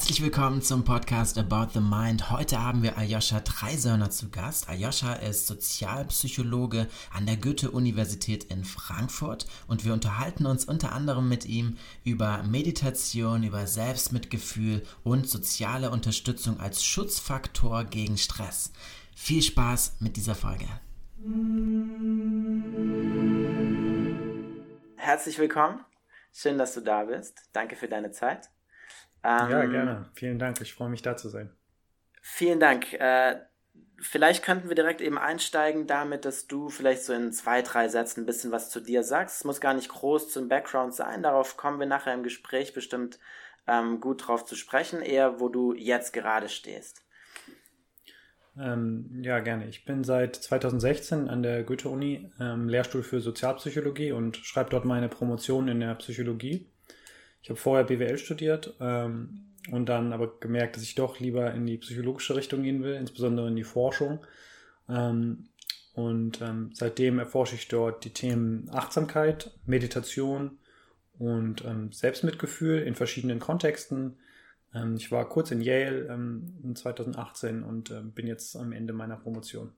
Herzlich willkommen zum Podcast About the Mind. Heute haben wir Aljoscha Dreisörner zu Gast. Aljoscha ist Sozialpsychologe an der Goethe-Universität in Frankfurt und wir unterhalten uns unter anderem mit ihm über Meditation, über Selbstmitgefühl und soziale Unterstützung als Schutzfaktor gegen Stress. Viel Spaß mit dieser Folge. Herzlich willkommen. Schön, dass du da bist. Danke für deine Zeit. Ähm, ja, gerne. Vielen Dank. Ich freue mich, da zu sein. Vielen Dank. Äh, vielleicht könnten wir direkt eben einsteigen damit, dass du vielleicht so in zwei, drei Sätzen ein bisschen was zu dir sagst. Es muss gar nicht groß zum Background sein. Darauf kommen wir nachher im Gespräch bestimmt ähm, gut drauf zu sprechen. Eher, wo du jetzt gerade stehst. Ähm, ja, gerne. Ich bin seit 2016 an der Goethe-Uni ähm, Lehrstuhl für Sozialpsychologie und schreibe dort meine Promotion in der Psychologie. Ich habe vorher BWL studiert ähm, und dann aber gemerkt, dass ich doch lieber in die psychologische Richtung gehen will, insbesondere in die Forschung. Ähm, und ähm, seitdem erforsche ich dort die Themen Achtsamkeit, Meditation und ähm, Selbstmitgefühl in verschiedenen Kontexten. Ähm, ich war kurz in Yale ähm, in 2018 und bin jetzt am Ende meiner Promotion.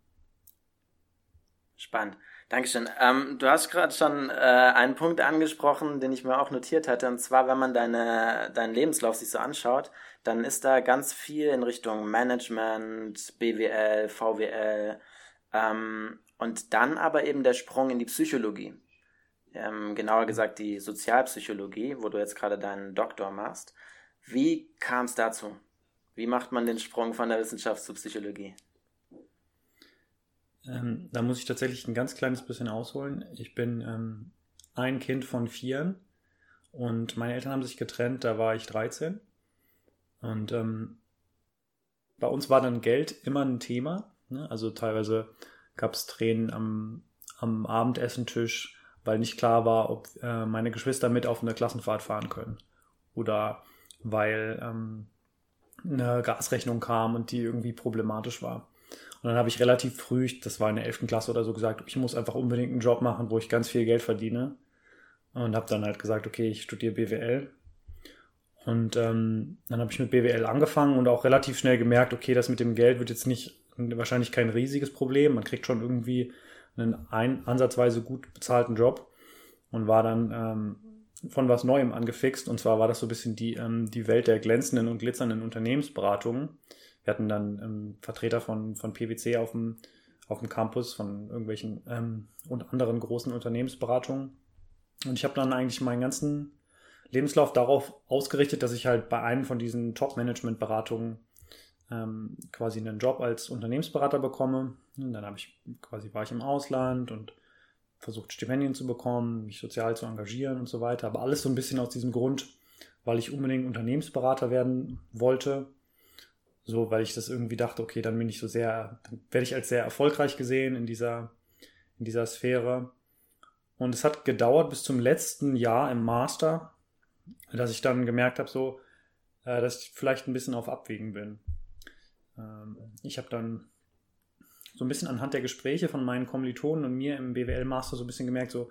Spannend. Dankeschön. Ähm, du hast gerade schon äh, einen Punkt angesprochen, den ich mir auch notiert hatte. Und zwar, wenn man deine, deinen Lebenslauf sich so anschaut, dann ist da ganz viel in Richtung Management, BWL, VWL ähm, und dann aber eben der Sprung in die Psychologie. Ähm, genauer gesagt die Sozialpsychologie, wo du jetzt gerade deinen Doktor machst. Wie kam es dazu? Wie macht man den Sprung von der Wissenschaft zur Psychologie? Ähm, da muss ich tatsächlich ein ganz kleines bisschen ausholen. Ich bin ähm, ein Kind von vier und meine Eltern haben sich getrennt, da war ich 13. Und ähm, bei uns war dann Geld immer ein Thema. Ne? Also teilweise gab es Tränen am, am Abendessentisch, weil nicht klar war, ob äh, meine Geschwister mit auf eine Klassenfahrt fahren können. Oder weil ähm, eine Gasrechnung kam und die irgendwie problematisch war. Und dann habe ich relativ früh, das war in der 11. Klasse oder so, gesagt, ich muss einfach unbedingt einen Job machen, wo ich ganz viel Geld verdiene. Und habe dann halt gesagt, okay, ich studiere BWL. Und ähm, dann habe ich mit BWL angefangen und auch relativ schnell gemerkt, okay, das mit dem Geld wird jetzt nicht wahrscheinlich kein riesiges Problem. Man kriegt schon irgendwie einen ein, ansatzweise gut bezahlten Job und war dann ähm, von was Neuem angefixt. Und zwar war das so ein bisschen die, ähm, die Welt der glänzenden und glitzernden Unternehmensberatungen. Wir hatten dann ähm, Vertreter von, von PwC auf dem, auf dem Campus, von irgendwelchen ähm, und anderen großen Unternehmensberatungen. Und ich habe dann eigentlich meinen ganzen Lebenslauf darauf ausgerichtet, dass ich halt bei einem von diesen Top-Management-Beratungen ähm, quasi einen Job als Unternehmensberater bekomme. Und dann habe ich quasi war ich im Ausland und versucht Stipendien zu bekommen, mich sozial zu engagieren und so weiter. Aber alles so ein bisschen aus diesem Grund, weil ich unbedingt Unternehmensberater werden wollte so, weil ich das irgendwie dachte, okay, dann bin ich so sehr, dann werde ich als sehr erfolgreich gesehen in dieser, in dieser Sphäre. Und es hat gedauert bis zum letzten Jahr im Master, dass ich dann gemerkt habe, so, äh, dass ich vielleicht ein bisschen auf Abwägen bin. Ähm, ich habe dann so ein bisschen anhand der Gespräche von meinen Kommilitonen und mir im BWL-Master so ein bisschen gemerkt, so,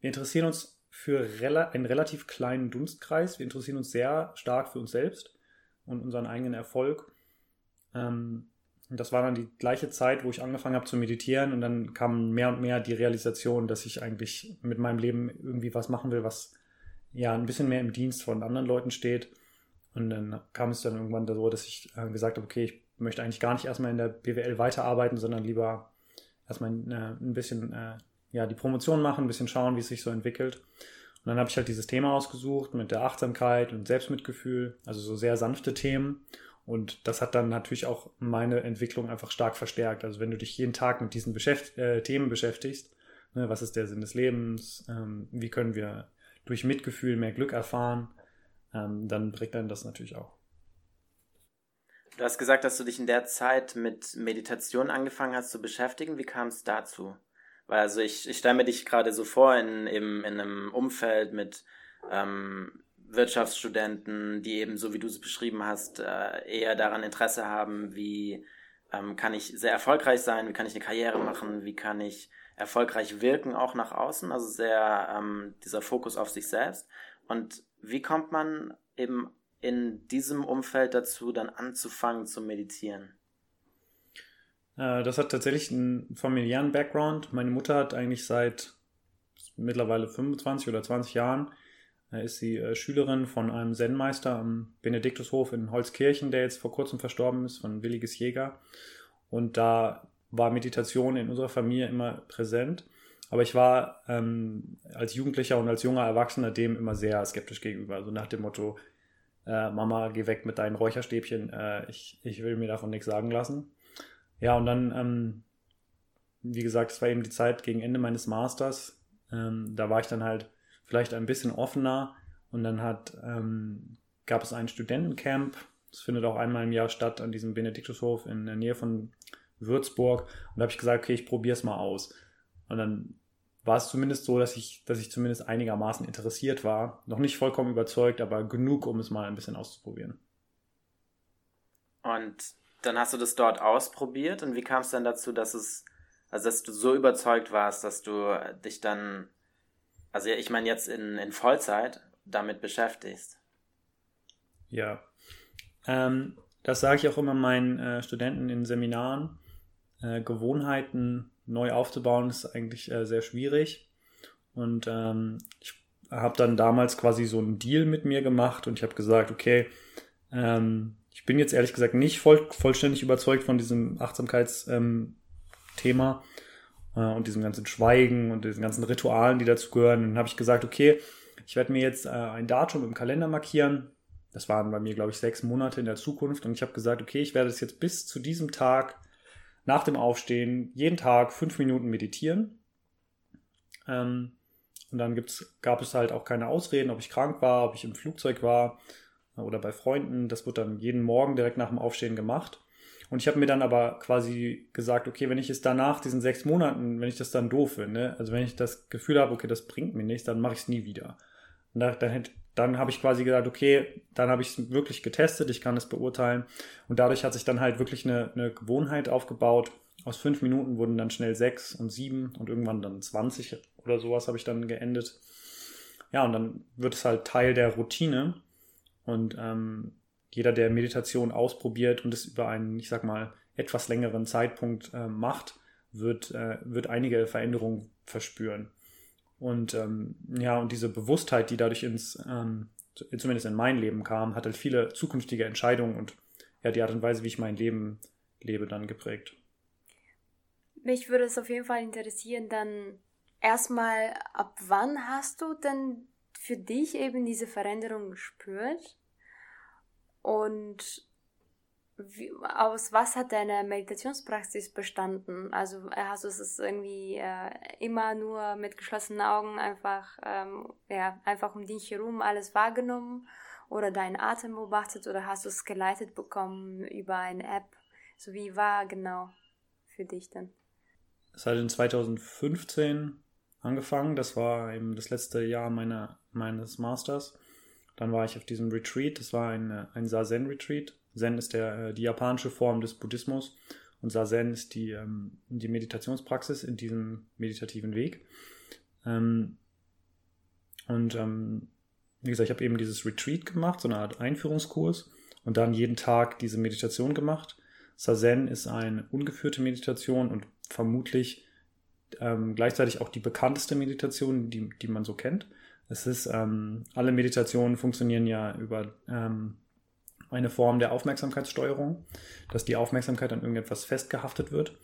wir interessieren uns für einen relativ kleinen Dunstkreis, wir interessieren uns sehr stark für uns selbst und unseren eigenen Erfolg ähm, das war dann die gleiche Zeit, wo ich angefangen habe zu meditieren und dann kam mehr und mehr die Realisation, dass ich eigentlich mit meinem Leben irgendwie was machen will, was ja ein bisschen mehr im Dienst von anderen Leuten steht. Und dann kam es dann irgendwann so, dass ich äh, gesagt habe, okay, ich möchte eigentlich gar nicht erstmal in der BWL weiterarbeiten, sondern lieber erstmal äh, ein bisschen äh, ja, die Promotion machen, ein bisschen schauen, wie es sich so entwickelt. Und dann habe ich halt dieses Thema ausgesucht mit der Achtsamkeit und Selbstmitgefühl, also so sehr sanfte Themen. Und das hat dann natürlich auch meine Entwicklung einfach stark verstärkt. Also wenn du dich jeden Tag mit diesen Beschäft äh, Themen beschäftigst, ne, was ist der Sinn des Lebens, ähm, wie können wir durch Mitgefühl mehr Glück erfahren, ähm, dann bringt dann das natürlich auch. Du hast gesagt, dass du dich in der Zeit mit Meditation angefangen hast zu beschäftigen. Wie kam es dazu? Weil also ich, ich stelle mir dich gerade so vor in, in, in einem Umfeld mit ähm, Wirtschaftsstudenten, die eben, so wie du es beschrieben hast, äh, eher daran Interesse haben, wie ähm, kann ich sehr erfolgreich sein, wie kann ich eine Karriere machen, wie kann ich erfolgreich wirken, auch nach außen, also sehr ähm, dieser Fokus auf sich selbst. Und wie kommt man eben in diesem Umfeld dazu, dann anzufangen zu meditieren? Äh, das hat tatsächlich einen familiären Background. Meine Mutter hat eigentlich seit mittlerweile 25 oder 20 Jahren äh, ist sie äh, Schülerin von einem Zen-Meister am Benediktushof in Holzkirchen, der jetzt vor kurzem verstorben ist, von Williges Jäger. Und da war Meditation in unserer Familie immer präsent. Aber ich war ähm, als Jugendlicher und als junger Erwachsener dem immer sehr skeptisch gegenüber. Also nach dem Motto, äh, Mama, geh weg mit deinen Räucherstäbchen, äh, ich, ich will mir davon nichts sagen lassen. Ja, und dann, ähm, wie gesagt, es war eben die Zeit gegen Ende meines Masters. Ähm, da war ich dann halt vielleicht ein bisschen offener und dann hat, ähm, gab es ein Studentencamp. Das findet auch einmal im Jahr statt an diesem Benediktushof in der Nähe von Würzburg. Und da habe ich gesagt, okay, ich probiere es mal aus. Und dann war es zumindest so, dass ich, dass ich zumindest einigermaßen interessiert war. Noch nicht vollkommen überzeugt, aber genug, um es mal ein bisschen auszuprobieren. Und dann hast du das dort ausprobiert und wie kam es dann dazu, dass es, also dass du so überzeugt warst, dass du dich dann, also ich meine jetzt in, in Vollzeit damit beschäftigst? Ja, ähm, das sage ich auch immer meinen äh, Studenten in Seminaren. Äh, Gewohnheiten neu aufzubauen ist eigentlich äh, sehr schwierig. Und ähm, ich habe dann damals quasi so einen Deal mit mir gemacht und ich habe gesagt, okay, ähm, ich bin jetzt ehrlich gesagt nicht voll, vollständig überzeugt von diesem Achtsamkeitsthema ähm, äh, und diesem ganzen Schweigen und diesen ganzen Ritualen, die dazu gehören. Und dann habe ich gesagt, okay, ich werde mir jetzt äh, ein Datum im Kalender markieren. Das waren bei mir, glaube ich, sechs Monate in der Zukunft. Und ich habe gesagt, okay, ich werde es jetzt bis zu diesem Tag nach dem Aufstehen jeden Tag fünf Minuten meditieren. Ähm, und dann gibt's, gab es halt auch keine Ausreden, ob ich krank war, ob ich im Flugzeug war oder bei Freunden. Das wird dann jeden Morgen direkt nach dem Aufstehen gemacht. Und ich habe mir dann aber quasi gesagt, okay, wenn ich es danach, diesen sechs Monaten, wenn ich das dann doof finde, also wenn ich das Gefühl habe, okay, das bringt mir nichts, dann mache ich es nie wieder. Und da, dann dann habe ich quasi gesagt, okay, dann habe ich es wirklich getestet, ich kann es beurteilen. Und dadurch hat sich dann halt wirklich eine, eine Gewohnheit aufgebaut. Aus fünf Minuten wurden dann schnell sechs und sieben und irgendwann dann 20 oder sowas habe ich dann geendet. Ja, und dann wird es halt Teil der Routine. Und ähm, jeder, der Meditation ausprobiert und es über einen, ich sag mal, etwas längeren Zeitpunkt äh, macht, wird, äh, wird einige Veränderungen verspüren. Und ähm, ja, und diese Bewusstheit, die dadurch ins, ähm, zumindest in mein Leben kam, hat halt viele zukünftige Entscheidungen und ja, die Art und Weise, wie ich mein Leben lebe, dann geprägt. Mich würde es auf jeden Fall interessieren, dann erstmal, ab wann hast du denn für dich eben diese Veränderung gespürt? Und wie, aus was hat deine Meditationspraxis bestanden? Also äh, hast du es irgendwie äh, immer nur mit geschlossenen Augen einfach, ähm, ja, einfach um dich herum alles wahrgenommen oder deinen Atem beobachtet oder hast du es geleitet bekommen über eine App? So wie war genau für dich denn? Es hat in 2015 angefangen. Das war eben das letzte Jahr meiner, meines Masters. Dann war ich auf diesem Retreat. Das war ein, ein Sazen-Retreat Zen ist der, äh, die japanische Form des Buddhismus und Zazen ist die, ähm, die Meditationspraxis in diesem meditativen Weg. Ähm, und ähm, wie gesagt, ich habe eben dieses Retreat gemacht, so eine Art Einführungskurs und dann jeden Tag diese Meditation gemacht. Zazen ist eine ungeführte Meditation und vermutlich gleichzeitig auch die bekannteste Meditation, die, die man so kennt. Es ist, ähm, alle Meditationen funktionieren ja über ähm, eine Form der Aufmerksamkeitssteuerung, dass die Aufmerksamkeit an irgendetwas festgehaftet wird.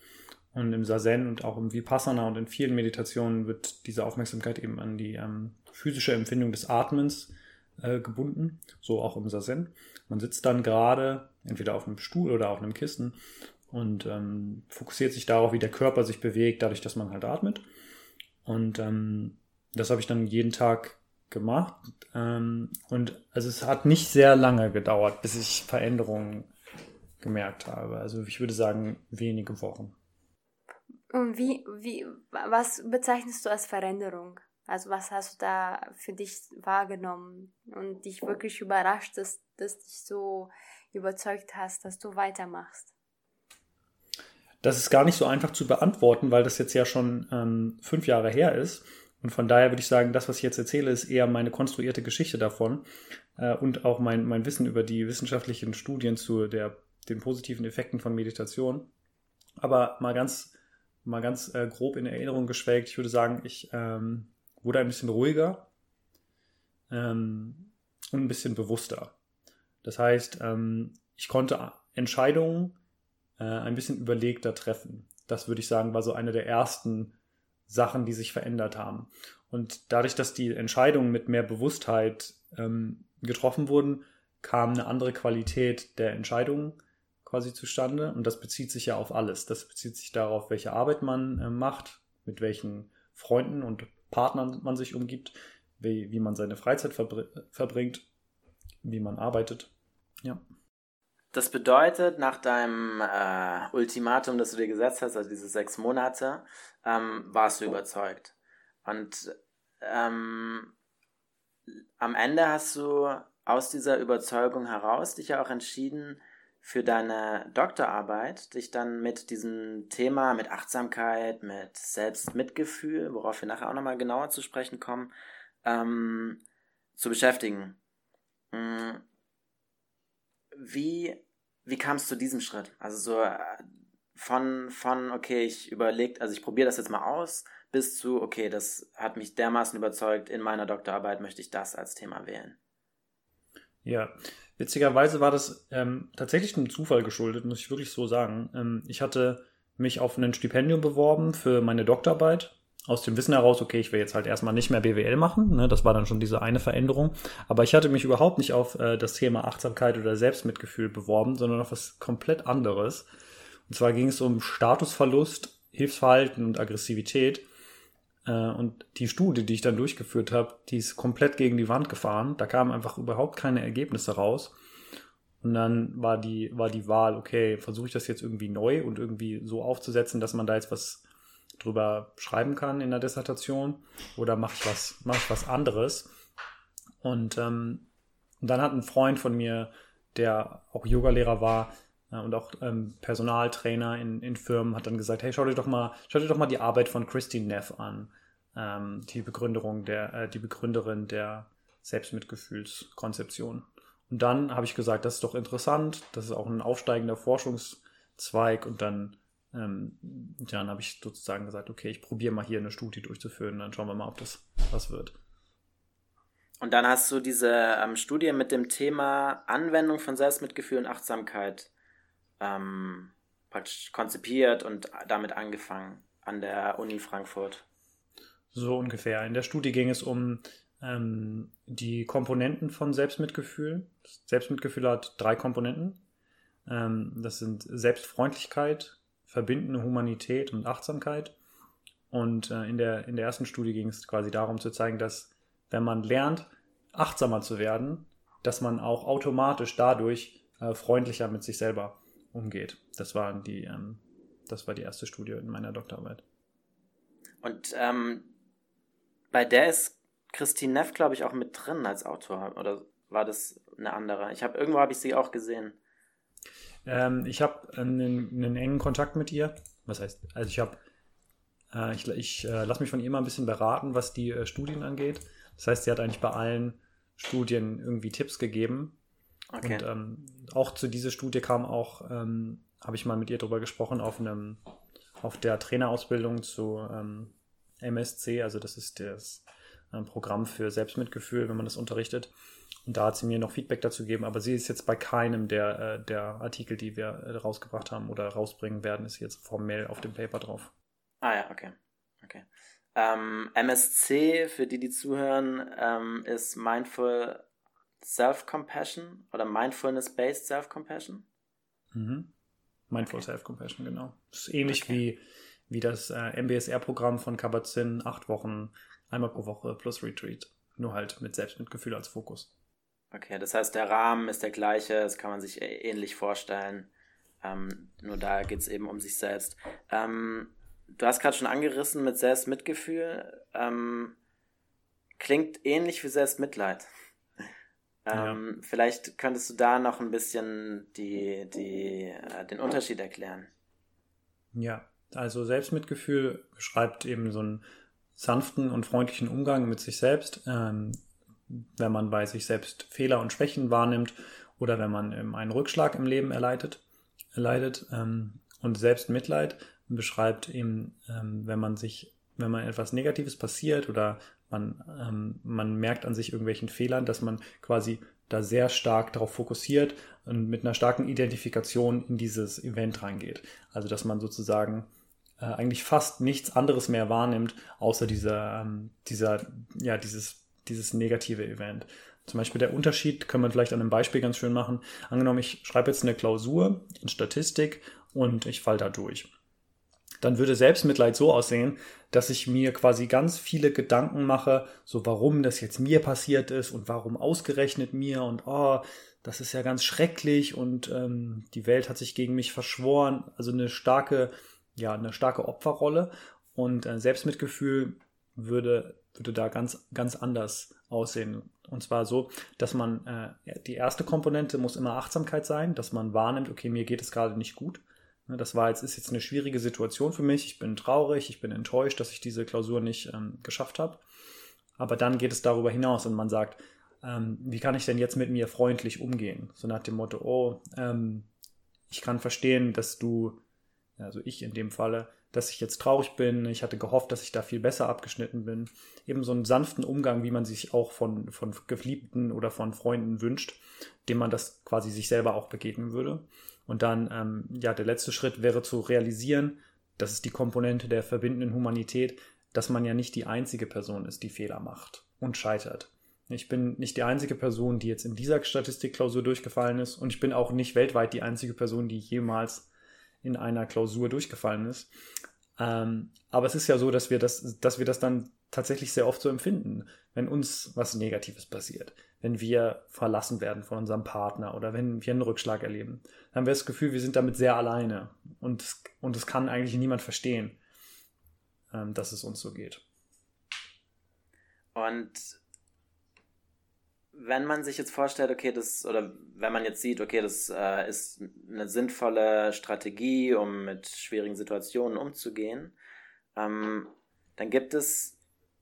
Und im Sazen und auch im Vipassana und in vielen Meditationen wird diese Aufmerksamkeit eben an die ähm, physische Empfindung des Atmens äh, gebunden, so auch im Sazen. Man sitzt dann gerade entweder auf einem Stuhl oder auf einem Kissen und ähm, fokussiert sich darauf, wie der Körper sich bewegt, dadurch, dass man halt atmet. Und ähm, das habe ich dann jeden Tag gemacht. Ähm, und also es hat nicht sehr lange gedauert, bis ich Veränderungen gemerkt habe. Also ich würde sagen, wenige Wochen. Und wie, wie, was bezeichnest du als Veränderung? Also was hast du da für dich wahrgenommen und dich wirklich überrascht, dass, dass dich so überzeugt hast, dass du weitermachst? Das ist gar nicht so einfach zu beantworten, weil das jetzt ja schon ähm, fünf Jahre her ist. Und von daher würde ich sagen, das, was ich jetzt erzähle, ist eher meine konstruierte Geschichte davon äh, und auch mein, mein Wissen über die wissenschaftlichen Studien zu der, den positiven Effekten von Meditation. Aber mal ganz, mal ganz äh, grob in Erinnerung geschwelgt, ich würde sagen, ich ähm, wurde ein bisschen ruhiger ähm, und ein bisschen bewusster. Das heißt, ähm, ich konnte Entscheidungen äh, ein bisschen überlegter treffen. Das würde ich sagen, war so eine der ersten Sachen, die sich verändert haben. Und dadurch, dass die Entscheidungen mit mehr Bewusstheit ähm, getroffen wurden, kam eine andere Qualität der Entscheidungen quasi zustande. Und das bezieht sich ja auf alles. Das bezieht sich darauf, welche Arbeit man äh, macht, mit welchen Freunden und Partnern man sich umgibt, wie, wie man seine Freizeit verbr verbringt, wie man arbeitet. Ja. Das bedeutet, nach deinem äh, Ultimatum, das du dir gesetzt hast, also diese sechs Monate, ähm, warst du überzeugt. Und ähm, am Ende hast du aus dieser Überzeugung heraus dich ja auch entschieden, für deine Doktorarbeit dich dann mit diesem Thema, mit Achtsamkeit, mit Selbstmitgefühl, worauf wir nachher auch nochmal genauer zu sprechen kommen, ähm, zu beschäftigen. Hm. Wie, wie kam es zu diesem Schritt? Also so äh, von, von okay, ich überlege, also ich probiere das jetzt mal aus, bis zu, okay, das hat mich dermaßen überzeugt, in meiner Doktorarbeit möchte ich das als Thema wählen. Ja, witzigerweise war das ähm, tatsächlich einem Zufall geschuldet, muss ich wirklich so sagen. Ähm, ich hatte mich auf ein Stipendium beworben für meine Doktorarbeit. Aus dem Wissen heraus, okay, ich will jetzt halt erstmal nicht mehr BWL machen. Ne? Das war dann schon diese eine Veränderung. Aber ich hatte mich überhaupt nicht auf äh, das Thema Achtsamkeit oder Selbstmitgefühl beworben, sondern auf was komplett anderes. Und zwar ging es um Statusverlust, Hilfsverhalten und Aggressivität. Äh, und die Studie, die ich dann durchgeführt habe, die ist komplett gegen die Wand gefahren. Da kamen einfach überhaupt keine Ergebnisse raus. Und dann war die, war die Wahl, okay, versuche ich das jetzt irgendwie neu und irgendwie so aufzusetzen, dass man da jetzt was drüber schreiben kann in der Dissertation oder mache ich was, mache ich was anderes? Und, ähm, dann hat ein Freund von mir, der auch Yogalehrer war, und auch ähm, Personaltrainer in, in Firmen hat dann gesagt, hey, schau dir doch mal, schau dir doch mal die Arbeit von Christine Neff an, ähm, die Begründerung der, äh, die Begründerin der Selbstmitgefühlskonzeption. Und dann habe ich gesagt, das ist doch interessant, das ist auch ein aufsteigender Forschungszweig und dann, ähm, dann habe ich sozusagen gesagt, okay, ich probiere mal hier eine Studie durchzuführen, dann schauen wir mal, ob das was wird. Und dann hast du diese ähm, Studie mit dem Thema Anwendung von Selbstmitgefühl und Achtsamkeit ähm, praktisch konzipiert und damit angefangen an der Uni Frankfurt. So ungefähr. In der Studie ging es um ähm, die Komponenten von Selbstmitgefühl. Selbstmitgefühl hat drei Komponenten. Ähm, das sind Selbstfreundlichkeit, verbindende Humanität und Achtsamkeit. Und äh, in, der, in der ersten Studie ging es quasi darum zu zeigen, dass wenn man lernt, achtsamer zu werden, dass man auch automatisch dadurch äh, freundlicher mit sich selber umgeht. Das war die, ähm, das war die erste Studie in meiner Doktorarbeit. Und ähm, bei der ist Christine Neff, glaube ich, auch mit drin als Autor. Oder war das eine andere? Ich habe irgendwo habe ich sie auch gesehen. Ähm, ich habe einen, einen, engen Kontakt mit ihr. Was heißt? Also ich habe, äh, ich, ich äh, lasse mich von ihr mal ein bisschen beraten, was die äh, Studien angeht. Das heißt, sie hat eigentlich bei allen Studien irgendwie Tipps gegeben. Okay. Und ähm, auch zu dieser Studie kam auch, ähm, habe ich mal mit ihr drüber gesprochen, auf einem, auf der Trainerausbildung zu ähm, MSC, also das ist das ähm, Programm für Selbstmitgefühl, wenn man das unterrichtet. Und da hat sie mir noch Feedback dazu gegeben, aber sie ist jetzt bei keinem der, äh, der Artikel, die wir äh, rausgebracht haben oder rausbringen werden, ist jetzt formell auf dem Paper drauf. Ah ja, okay. okay. Ähm, MSC, für die, die zuhören, ähm, ist Mindful Self-Compassion oder Mindfulness-Based Self-Compassion? Mhm. Mindful okay. Self-Compassion, genau. Das ist ähnlich okay. wie, wie das äh, MBSR-Programm von Kabat-Zinn, acht Wochen, einmal pro Woche plus Retreat. Nur halt mit Selbstmitgefühl als Fokus. Okay, das heißt, der Rahmen ist der gleiche, das kann man sich ähnlich vorstellen. Ähm, nur da geht es eben um sich selbst. Ähm, du hast gerade schon angerissen mit Selbstmitgefühl. Ähm, klingt ähnlich wie Selbstmitleid. Ähm, ja. Vielleicht könntest du da noch ein bisschen die, die, äh, den Unterschied erklären. Ja, also Selbstmitgefühl beschreibt eben so ein, sanften und freundlichen Umgang mit sich selbst, ähm, wenn man bei sich selbst Fehler und Schwächen wahrnimmt oder wenn man ähm, einen Rückschlag im Leben erleidet, erleidet ähm, und Selbstmitleid beschreibt eben, ähm, wenn man sich, wenn man etwas Negatives passiert oder man, ähm, man merkt an sich irgendwelchen Fehlern, dass man quasi da sehr stark darauf fokussiert und mit einer starken Identifikation in dieses Event reingeht. Also dass man sozusagen äh, eigentlich fast nichts anderes mehr wahrnimmt, außer dieser, ähm, dieser, ja, dieses, dieses negative Event. Zum Beispiel der Unterschied können wir vielleicht an einem Beispiel ganz schön machen. Angenommen, ich schreibe jetzt eine Klausur in Statistik und ich falle da durch. Dann würde Selbstmitleid so aussehen, dass ich mir quasi ganz viele Gedanken mache, so warum das jetzt mir passiert ist und warum ausgerechnet mir und oh, das ist ja ganz schrecklich und ähm, die Welt hat sich gegen mich verschworen. Also eine starke, ja, eine starke Opferrolle und äh, Selbstmitgefühl würde, würde da ganz, ganz anders aussehen. Und zwar so, dass man, äh, die erste Komponente muss immer Achtsamkeit sein, dass man wahrnimmt, okay, mir geht es gerade nicht gut. Ne, das war jetzt, ist jetzt eine schwierige Situation für mich. Ich bin traurig, ich bin enttäuscht, dass ich diese Klausur nicht ähm, geschafft habe. Aber dann geht es darüber hinaus und man sagt, ähm, wie kann ich denn jetzt mit mir freundlich umgehen? So nach dem Motto, oh, ähm, ich kann verstehen, dass du, also ich in dem Falle, dass ich jetzt traurig bin. Ich hatte gehofft, dass ich da viel besser abgeschnitten bin. Eben so einen sanften Umgang, wie man sich auch von, von Geliebten oder von Freunden wünscht, dem man das quasi sich selber auch begegnen würde. Und dann, ähm, ja, der letzte Schritt wäre zu realisieren, das ist die Komponente der verbindenden Humanität, dass man ja nicht die einzige Person ist, die Fehler macht und scheitert. Ich bin nicht die einzige Person, die jetzt in dieser Statistikklausur durchgefallen ist und ich bin auch nicht weltweit die einzige Person, die jemals in einer Klausur durchgefallen ist. Ähm, aber es ist ja so, dass wir das, dass wir das dann tatsächlich sehr oft so empfinden, wenn uns was Negatives passiert wenn wir verlassen werden von unserem Partner oder wenn wir einen Rückschlag erleben. Dann haben wir das Gefühl, wir sind damit sehr alleine und es, und kann eigentlich niemand verstehen, ähm, dass es uns so geht. Und wenn man sich jetzt vorstellt, okay, das, oder wenn man jetzt sieht, okay, das äh, ist eine sinnvolle Strategie, um mit schwierigen Situationen umzugehen, ähm, dann gibt es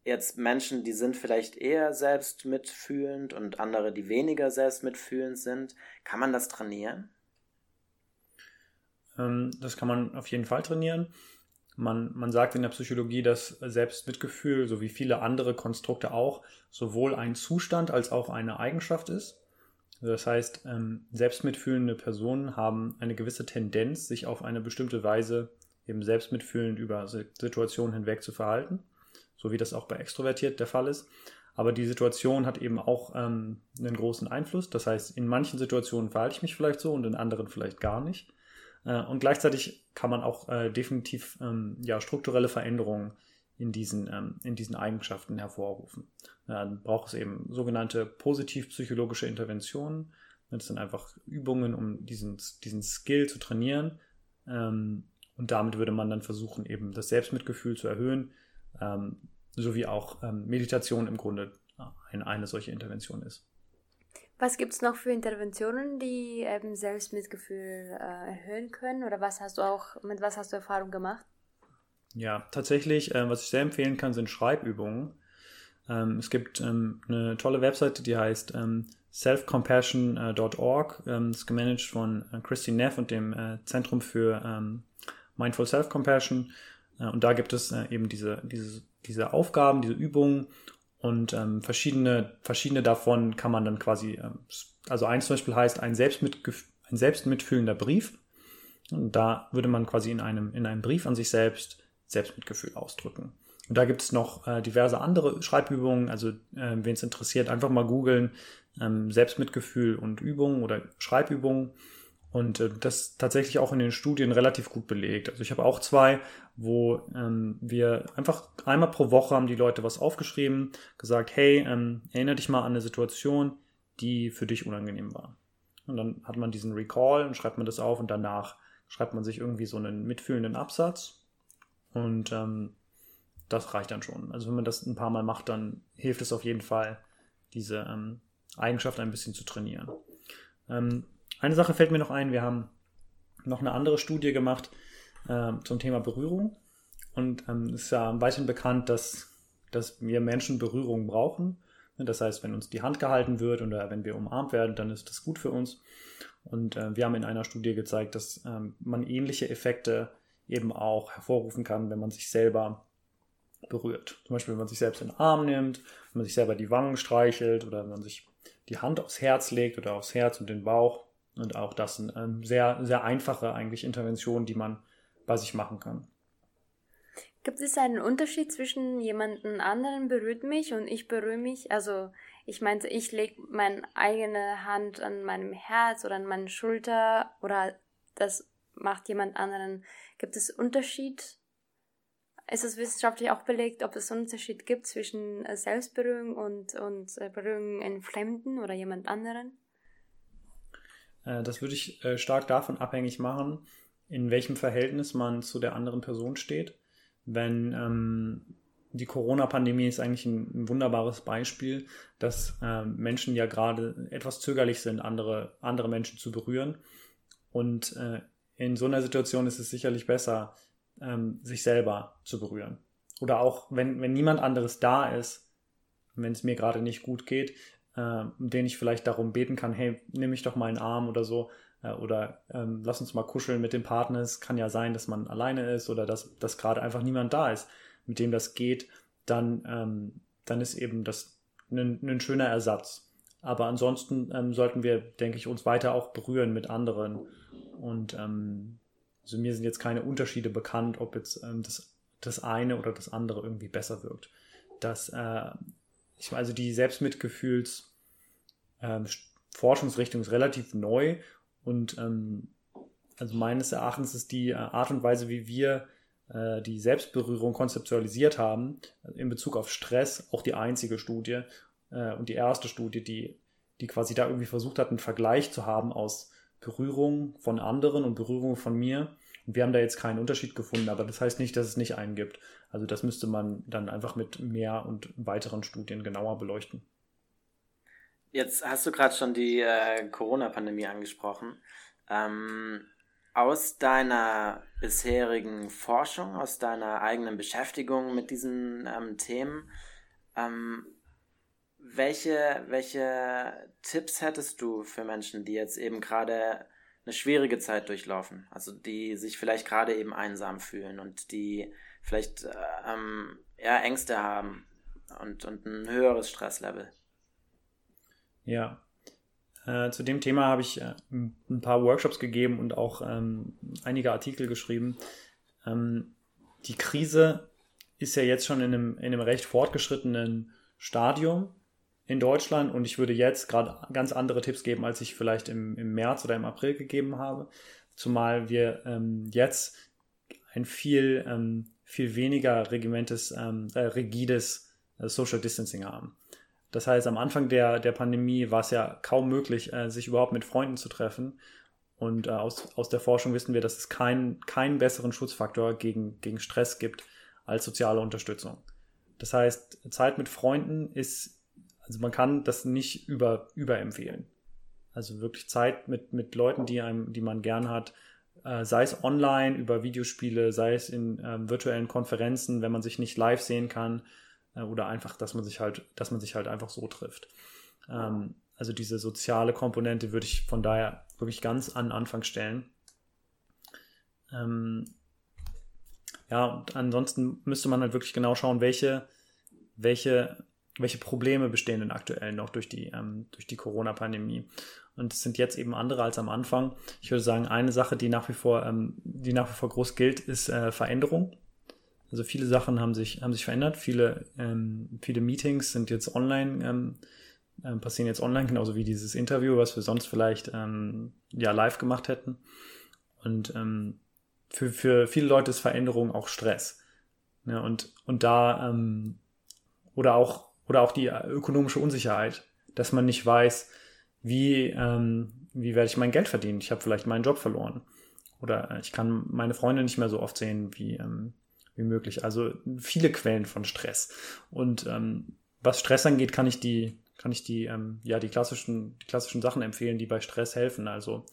jetzt Menschen, die sind vielleicht eher selbst mitfühlend und andere, die weniger selbst mitfühlend sind. Kann man das trainieren? Ähm, das kann man auf jeden Fall trainieren. Man, man sagt in der Psychologie, dass Selbstmitgefühl, so wie viele andere Konstrukte auch, sowohl ein Zustand als auch eine Eigenschaft ist. Das heißt, ähm, selbstmitfühlende Personen haben eine gewisse Tendenz, sich auf eine bestimmte Weise eben selbstmitfühlend über Situationen hinweg zu verhalten so wie das auch bei extrovertiert der Fall ist. Aber die Situation hat eben auch ähm, einen großen Einfluss. Das heißt, in manchen Situationen verhalte ich mich vielleicht so und in anderen vielleicht gar nicht. Äh, und gleichzeitig kann man auch äh, definitiv ähm, ja, strukturelle Veränderungen in diesen, ähm, in diesen Eigenschaften hervorrufen. Dann braucht es eben sogenannte positiv-psychologische Interventionen. Das sind einfach Übungen, um diesen, diesen Skill zu trainieren. Ähm, und damit würde man dann versuchen, eben das Selbstmitgefühl zu erhöhen, ähm, sowie auch ähm, Meditation im Grunde eine solche Intervention ist. Was gibt es noch für Interventionen, die eben Selbstmitgefühl äh, erhöhen können? Oder was hast du auch, mit was hast du Erfahrung gemacht? Ja, tatsächlich, äh, was ich sehr empfehlen kann, sind Schreibübungen. Ähm, es gibt ähm, eine tolle Webseite, die heißt ähm, selfcompassion.org. Ähm, ist gemanagt von äh, Christine Neff und dem äh, Zentrum für ähm, Mindful Self-Compassion. Äh, und da gibt es äh, eben diese, diese, diese Aufgaben, diese Übungen und ähm, verschiedene, verschiedene davon kann man dann quasi, ähm, also eins zum Beispiel heißt ein, ein selbstmitfühlender Brief. Und da würde man quasi in einem, in einem Brief an sich selbst Selbstmitgefühl ausdrücken. Und da gibt es noch äh, diverse andere Schreibübungen, also äh, wen es interessiert, einfach mal googeln, ähm, Selbstmitgefühl und Übungen oder Schreibübungen. Und äh, das tatsächlich auch in den Studien relativ gut belegt. Also ich habe auch zwei, wo ähm, wir einfach einmal pro Woche haben die Leute was aufgeschrieben, gesagt, hey, ähm, erinnere dich mal an eine Situation, die für dich unangenehm war. Und dann hat man diesen Recall und schreibt man das auf und danach schreibt man sich irgendwie so einen mitfühlenden Absatz. Und ähm, das reicht dann schon. Also wenn man das ein paar Mal macht, dann hilft es auf jeden Fall, diese ähm, Eigenschaft ein bisschen zu trainieren. Ähm, eine Sache fällt mir noch ein, wir haben noch eine andere Studie gemacht äh, zum Thema Berührung. Und ähm, es ist ja weiterhin bekannt, dass dass wir Menschen Berührung brauchen. Das heißt, wenn uns die Hand gehalten wird oder wenn wir umarmt werden, dann ist das gut für uns. Und äh, wir haben in einer Studie gezeigt, dass ähm, man ähnliche Effekte eben auch hervorrufen kann, wenn man sich selber berührt. Zum Beispiel, wenn man sich selbst in den Arm nimmt, wenn man sich selber die Wangen streichelt oder wenn man sich die Hand aufs Herz legt oder aufs Herz und den Bauch. Und auch das sind ähm, sehr, sehr einfache eigentlich Interventionen, die man bei sich machen kann. Gibt es einen Unterschied zwischen jemanden anderen berührt mich und ich berühre mich? Also ich meinte, ich lege meine eigene Hand an meinem Herz oder an meine Schulter oder das macht jemand anderen. Gibt es Unterschied? Ist es wissenschaftlich auch belegt, ob es einen Unterschied gibt zwischen äh, Selbstberührung und, und äh, Berührung in Fremden oder jemand anderen? Äh, das würde ich stark davon abhängig machen, in welchem Verhältnis man zu der anderen Person steht wenn ähm, die Corona-Pandemie ist eigentlich ein, ein, wunderbares Beispiel, dass äh, Menschen ja gerade etwas zögerlich sind, andere, andere Menschen zu berühren. Und äh, in so einer Situation ist es sicherlich besser, ähm, sich selber zu berühren. Oder auch, wenn, wenn niemand anderes da ist, wenn es mir gerade nicht gut geht, äh, den ich vielleicht darum beten kann, hey, nimm mich doch mal in den Arm oder so, oder ähm, lass uns mal kuscheln mit dem Partner. Es kann ja sein, dass man alleine ist oder dass, dass gerade einfach niemand da ist, mit dem das geht. Dann, ähm, dann ist eben das ein, ein schöner Ersatz. Aber ansonsten ähm, sollten wir, denke ich, uns weiter auch berühren mit anderen. Und ähm, also mir sind jetzt keine Unterschiede bekannt, ob jetzt ähm, das, das eine oder das andere irgendwie besser wirkt. Das, äh, ich, also die Selbstmitgefühls ähm, Forschungsrichtung ist relativ neu und ähm, also meines Erachtens ist die äh, Art und Weise, wie wir äh, die Selbstberührung konzeptualisiert haben, in Bezug auf Stress, auch die einzige Studie äh, und die erste Studie, die, die quasi da irgendwie versucht hat, einen Vergleich zu haben aus Berührung von anderen und Berührung von mir. Und wir haben da jetzt keinen Unterschied gefunden, aber das heißt nicht, dass es nicht einen gibt. Also das müsste man dann einfach mit mehr und weiteren Studien genauer beleuchten. Jetzt hast du gerade schon die äh, Corona-Pandemie angesprochen. Ähm, aus deiner bisherigen Forschung, aus deiner eigenen Beschäftigung mit diesen ähm, Themen, ähm, welche, welche Tipps hättest du für Menschen, die jetzt eben gerade eine schwierige Zeit durchlaufen, also die sich vielleicht gerade eben einsam fühlen und die vielleicht äh, ähm, ja, Ängste haben und, und ein höheres Stresslevel? Ja. Äh, zu dem Thema habe ich äh, ein paar Workshops gegeben und auch ähm, einige Artikel geschrieben. Ähm, die Krise ist ja jetzt schon in einem, in einem recht fortgeschrittenen Stadium in Deutschland und ich würde jetzt gerade ganz andere Tipps geben, als ich vielleicht im, im März oder im April gegeben habe. Zumal wir ähm, jetzt ein viel, ähm, viel weniger regimentes, ähm, äh, rigides äh, Social Distancing haben. Das heißt, am Anfang der, der Pandemie war es ja kaum möglich, äh, sich überhaupt mit Freunden zu treffen. Und äh, aus, aus der Forschung wissen wir, dass es keinen keinen besseren Schutzfaktor gegen, gegen Stress gibt als soziale Unterstützung. Das heißt, Zeit mit Freunden ist, also man kann das nicht über, überempfehlen. Also wirklich Zeit mit, mit Leuten, die einem, die man gern hat, äh, sei es online über Videospiele, sei es in ähm, virtuellen Konferenzen, wenn man sich nicht live sehen kann, oder einfach, dass man sich halt, dass man sich halt einfach so trifft. Ähm, also diese soziale Komponente würde ich von daher wirklich ganz an Anfang stellen. Ähm, ja, und ansonsten müsste man halt wirklich genau schauen, welche, welche, welche Probleme bestehen denn aktuell noch durch die, ähm, durch die Corona-Pandemie. Und es sind jetzt eben andere als am Anfang. Ich würde sagen, eine Sache, die nach wie vor, ähm, die nach wie vor groß gilt, ist äh, Veränderung. Also viele Sachen haben sich, haben sich verändert. Viele, ähm, viele Meetings sind jetzt online, ähm, äh, passieren jetzt online, genauso wie dieses Interview, was wir sonst vielleicht ähm, ja live gemacht hätten. Und ähm, für, für viele Leute ist Veränderung auch Stress. Ja, und, und da, ähm, oder auch, oder auch die ökonomische Unsicherheit, dass man nicht weiß, wie, ähm, wie werde ich mein Geld verdienen? Ich habe vielleicht meinen Job verloren. Oder ich kann meine Freunde nicht mehr so oft sehen, wie, ähm, wie möglich. Also viele Quellen von Stress. Und ähm, was Stress angeht, kann ich die, kann ich die, ähm, ja, die klassischen, die klassischen Sachen empfehlen, die bei Stress helfen. Also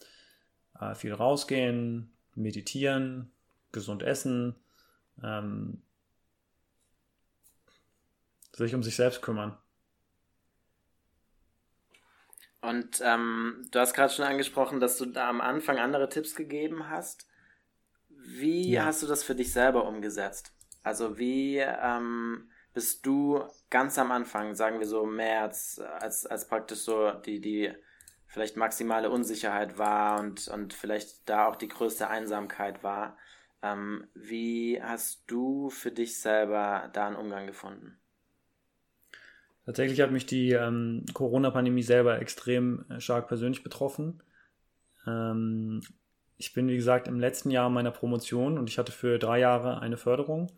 äh, viel rausgehen, meditieren, gesund essen, ähm, sich um sich selbst kümmern. Und ähm, du hast gerade schon angesprochen, dass du da am Anfang andere Tipps gegeben hast. Wie ja. hast du das für dich selber umgesetzt? Also wie ähm, bist du ganz am Anfang, sagen wir so März, als, als praktisch so die, die vielleicht maximale Unsicherheit war und, und vielleicht da auch die größte Einsamkeit war. Ähm, wie hast du für dich selber da einen Umgang gefunden? Tatsächlich hat mich die ähm, Corona-Pandemie selber extrem äh, stark persönlich betroffen. Ähm, ich bin, wie gesagt, im letzten Jahr meiner Promotion und ich hatte für drei Jahre eine Förderung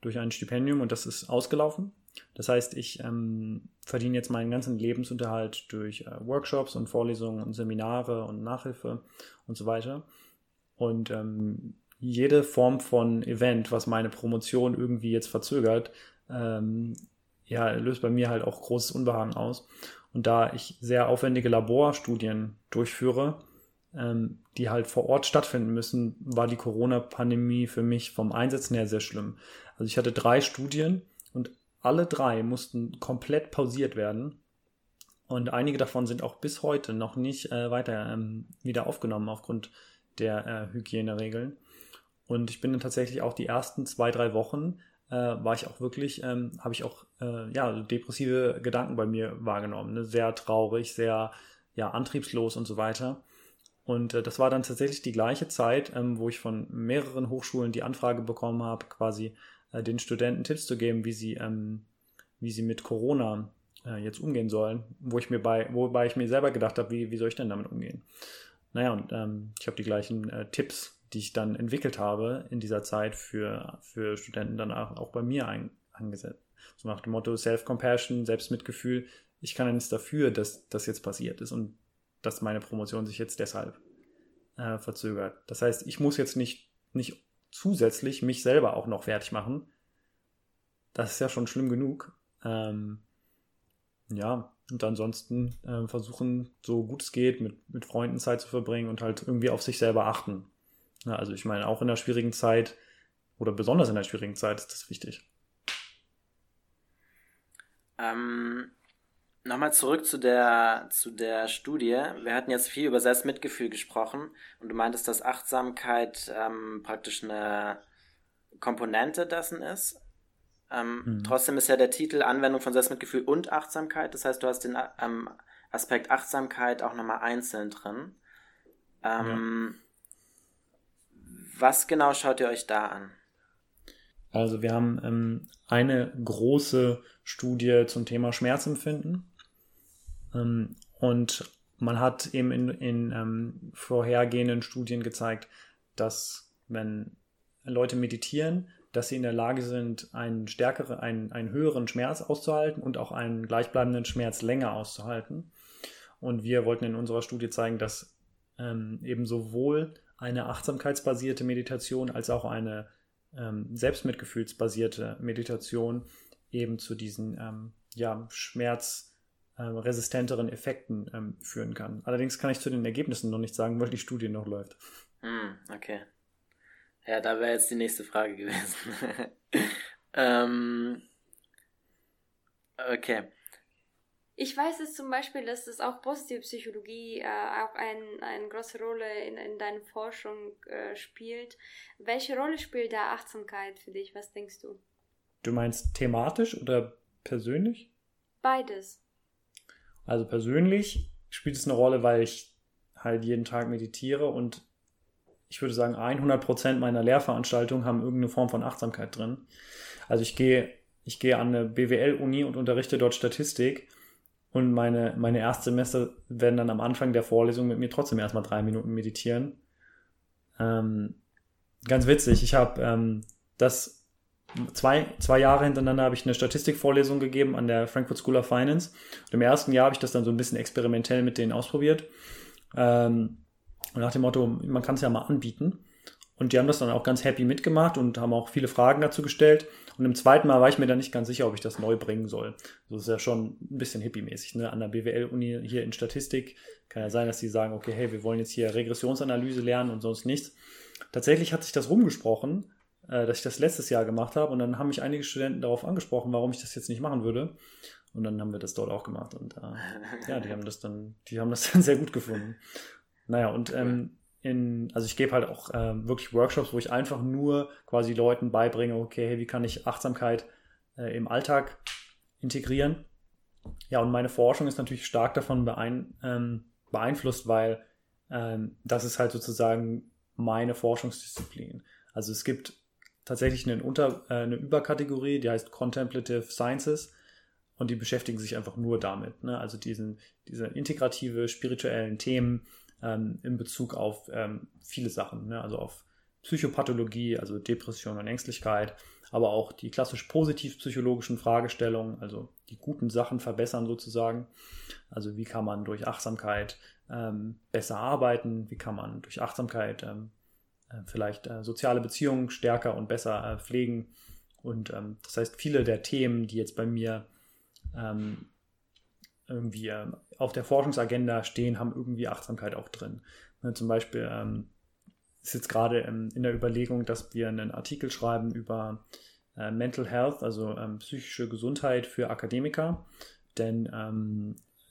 durch ein Stipendium und das ist ausgelaufen. Das heißt, ich ähm, verdiene jetzt meinen ganzen Lebensunterhalt durch äh, Workshops und Vorlesungen und Seminare und Nachhilfe und so weiter. Und ähm, jede Form von Event, was meine Promotion irgendwie jetzt verzögert, ähm, ja, löst bei mir halt auch großes Unbehagen aus. Und da ich sehr aufwendige Laborstudien durchführe, ähm, die halt vor Ort stattfinden müssen, war die Corona-Pandemie für mich vom Einsetzen her sehr schlimm. Also ich hatte drei Studien und alle drei mussten komplett pausiert werden. Und einige davon sind auch bis heute noch nicht äh, weiter ähm, wieder aufgenommen aufgrund der äh, Hygieneregeln. Und ich bin dann tatsächlich auch die ersten zwei, drei Wochen äh, war ich auch wirklich, ähm, habe ich auch äh, ja, depressive Gedanken bei mir wahrgenommen. Ne? Sehr traurig, sehr ja, antriebslos und so weiter. Und äh, das war dann tatsächlich die gleiche Zeit, ähm, wo ich von mehreren Hochschulen die Anfrage bekommen habe, quasi äh, den Studenten Tipps zu geben, wie sie, ähm, wie sie mit Corona äh, jetzt umgehen sollen, wo ich mir bei, wobei ich mir selber gedacht habe, wie, wie soll ich denn damit umgehen? Naja, und ähm, ich habe die gleichen äh, Tipps die ich dann entwickelt habe in dieser Zeit für, für Studenten dann auch, auch bei mir ein, angesetzt. So nach dem Motto Self-Compassion, Selbstmitgefühl. Ich kann ja nichts dafür, dass das jetzt passiert ist und dass meine Promotion sich jetzt deshalb äh, verzögert. Das heißt, ich muss jetzt nicht, nicht zusätzlich mich selber auch noch fertig machen. Das ist ja schon schlimm genug. Ähm, ja, und ansonsten äh, versuchen, so gut es geht, mit, mit Freunden Zeit zu verbringen und halt irgendwie auf sich selber achten. Ja, also ich meine, auch in der schwierigen Zeit oder besonders in der schwierigen Zeit ist das wichtig. Ähm, Nochmal zurück zu der, zu der Studie. Wir hatten jetzt viel über Selbstmitgefühl gesprochen und du meintest, dass Achtsamkeit ähm, praktisch eine Komponente dessen ist. Ähm, mhm. Trotzdem ist ja der Titel Anwendung von Selbstmitgefühl und Achtsamkeit. Das heißt, du hast den ähm, Aspekt Achtsamkeit auch nochmal einzeln drin. Ähm, ja. Was genau schaut ihr euch da an? Also wir haben ähm, eine große Studie zum Thema Schmerzempfinden. Ähm, und man hat eben in, in ähm, vorhergehenden Studien gezeigt, dass wenn Leute meditieren, dass sie in der Lage sind, einen stärkeren, einen, einen höheren Schmerz auszuhalten und auch einen gleichbleibenden Schmerz länger auszuhalten. Und wir wollten in unserer Studie zeigen, dass ähm, eben sowohl eine achtsamkeitsbasierte Meditation als auch eine ähm, selbstmitgefühlsbasierte Meditation eben zu diesen ähm, ja, schmerzresistenteren Effekten ähm, führen kann. Allerdings kann ich zu den Ergebnissen noch nicht sagen, weil die Studie noch läuft. Hm, okay. Ja, da wäre jetzt die nächste Frage gewesen. ähm, okay. Ich weiß es zum Beispiel, dass es auch positive Psychologie äh, auch ein, eine große Rolle in, in deiner Forschung äh, spielt. Welche Rolle spielt da Achtsamkeit für dich? Was denkst du? Du meinst thematisch oder persönlich? Beides. Also persönlich spielt es eine Rolle, weil ich halt jeden Tag meditiere und ich würde sagen, 100% meiner Lehrveranstaltungen haben irgendeine Form von Achtsamkeit drin. Also ich gehe, ich gehe an eine BWL-Uni und unterrichte dort Statistik und meine, meine Erstsemester werden dann am Anfang der Vorlesung mit mir trotzdem erstmal drei Minuten meditieren. Ähm, ganz witzig, ich habe ähm, das zwei, zwei Jahre hintereinander habe ich eine Statistikvorlesung gegeben an der Frankfurt School of Finance. Und im ersten Jahr habe ich das dann so ein bisschen experimentell mit denen ausprobiert. Ähm, nach dem Motto, man kann es ja mal anbieten. Und die haben das dann auch ganz happy mitgemacht und haben auch viele Fragen dazu gestellt. Und im zweiten Mal war ich mir dann nicht ganz sicher, ob ich das neu bringen soll. Das ist ja schon ein bisschen hippie-mäßig. Ne? An der BWL-Uni hier in Statistik kann ja sein, dass die sagen, okay, hey, wir wollen jetzt hier Regressionsanalyse lernen und sonst nichts. Tatsächlich hat sich das rumgesprochen, dass ich das letztes Jahr gemacht habe. Und dann haben mich einige Studenten darauf angesprochen, warum ich das jetzt nicht machen würde. Und dann haben wir das dort auch gemacht. Und äh, ja, die haben das dann, die haben das dann sehr gut gefunden. Naja, und ähm, in, also ich gebe halt auch äh, wirklich Workshops, wo ich einfach nur quasi Leuten beibringe, okay, hey, wie kann ich Achtsamkeit äh, im Alltag integrieren? Ja, und meine Forschung ist natürlich stark davon beein, ähm, beeinflusst, weil ähm, das ist halt sozusagen meine Forschungsdisziplin. Also es gibt tatsächlich eine, Unter, äh, eine Überkategorie, die heißt Contemplative Sciences und die beschäftigen sich einfach nur damit. Ne? Also diesen, diese integrative, spirituellen Themen ähm, in Bezug auf ähm, viele Sachen, ne? also auf Psychopathologie, also Depression und Ängstlichkeit, aber auch die klassisch positiv-psychologischen Fragestellungen, also die guten Sachen verbessern sozusagen. Also wie kann man durch Achtsamkeit ähm, besser arbeiten, wie kann man durch Achtsamkeit ähm, äh, vielleicht äh, soziale Beziehungen stärker und besser äh, pflegen. Und ähm, das heißt, viele der Themen, die jetzt bei mir ähm, irgendwie äh, auf der Forschungsagenda stehen, haben irgendwie Achtsamkeit auch drin. Ne, zum Beispiel ähm, ist jetzt gerade in der Überlegung, dass wir einen Artikel schreiben über äh, Mental Health, also psychische Gesundheit für Akademiker. Denn